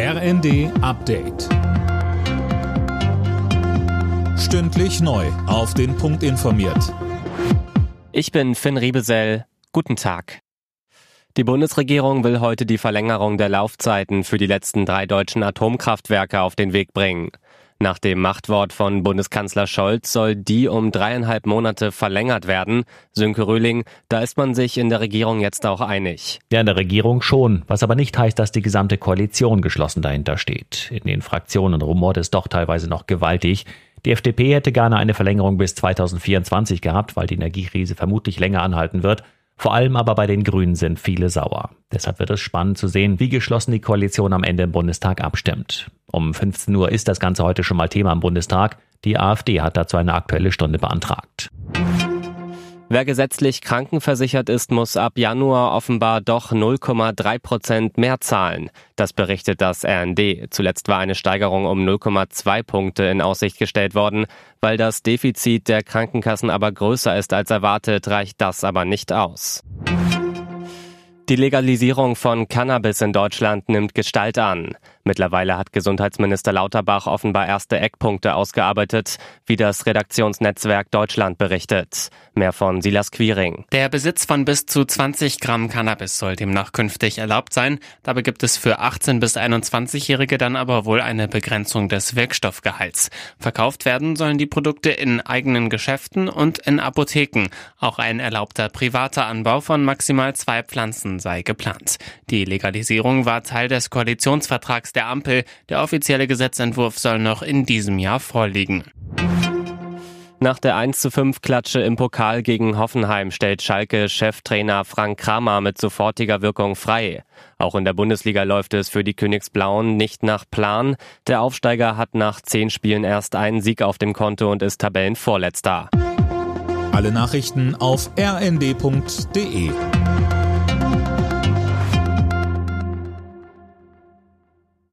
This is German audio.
RND Update. Stündlich neu. Auf den Punkt informiert. Ich bin Finn Riebesell. Guten Tag. Die Bundesregierung will heute die Verlängerung der Laufzeiten für die letzten drei deutschen Atomkraftwerke auf den Weg bringen. Nach dem Machtwort von Bundeskanzler Scholz soll die um dreieinhalb Monate verlängert werden. Sönke Röhling, da ist man sich in der Regierung jetzt auch einig. Ja, in der Regierung schon, was aber nicht heißt, dass die gesamte Koalition geschlossen dahinter steht. In den Fraktionen rumort es doch teilweise noch gewaltig. Die FDP hätte gerne eine Verlängerung bis 2024 gehabt, weil die Energiekrise vermutlich länger anhalten wird. Vor allem aber bei den Grünen sind viele sauer. Deshalb wird es spannend zu sehen, wie geschlossen die Koalition am Ende im Bundestag abstimmt. Um 15 Uhr ist das Ganze heute schon mal Thema im Bundestag. Die AfD hat dazu eine aktuelle Stunde beantragt. Wer gesetzlich krankenversichert ist, muss ab Januar offenbar doch 0,3 Prozent mehr zahlen. Das berichtet das RND. Zuletzt war eine Steigerung um 0,2 Punkte in Aussicht gestellt worden. Weil das Defizit der Krankenkassen aber größer ist als erwartet, reicht das aber nicht aus. Die Legalisierung von Cannabis in Deutschland nimmt Gestalt an. Mittlerweile hat Gesundheitsminister Lauterbach offenbar erste Eckpunkte ausgearbeitet, wie das Redaktionsnetzwerk Deutschland berichtet. Mehr von Silas Quiring. Der Besitz von bis zu 20 Gramm Cannabis soll demnach künftig erlaubt sein. Dabei gibt es für 18 bis 21-Jährige dann aber wohl eine Begrenzung des Wirkstoffgehalts. Verkauft werden sollen die Produkte in eigenen Geschäften und in Apotheken. Auch ein erlaubter privater Anbau von maximal zwei Pflanzen sei geplant. Die Legalisierung war Teil des Koalitionsvertrags der Ampel. Der offizielle Gesetzentwurf soll noch in diesem Jahr vorliegen. Nach der 1 zu 5 Klatsche im Pokal gegen Hoffenheim stellt Schalke Cheftrainer Frank Kramer mit sofortiger Wirkung frei. Auch in der Bundesliga läuft es für die Königsblauen nicht nach Plan. Der Aufsteiger hat nach zehn Spielen erst einen Sieg auf dem Konto und ist Tabellenvorletzter. Alle Nachrichten auf rnd.de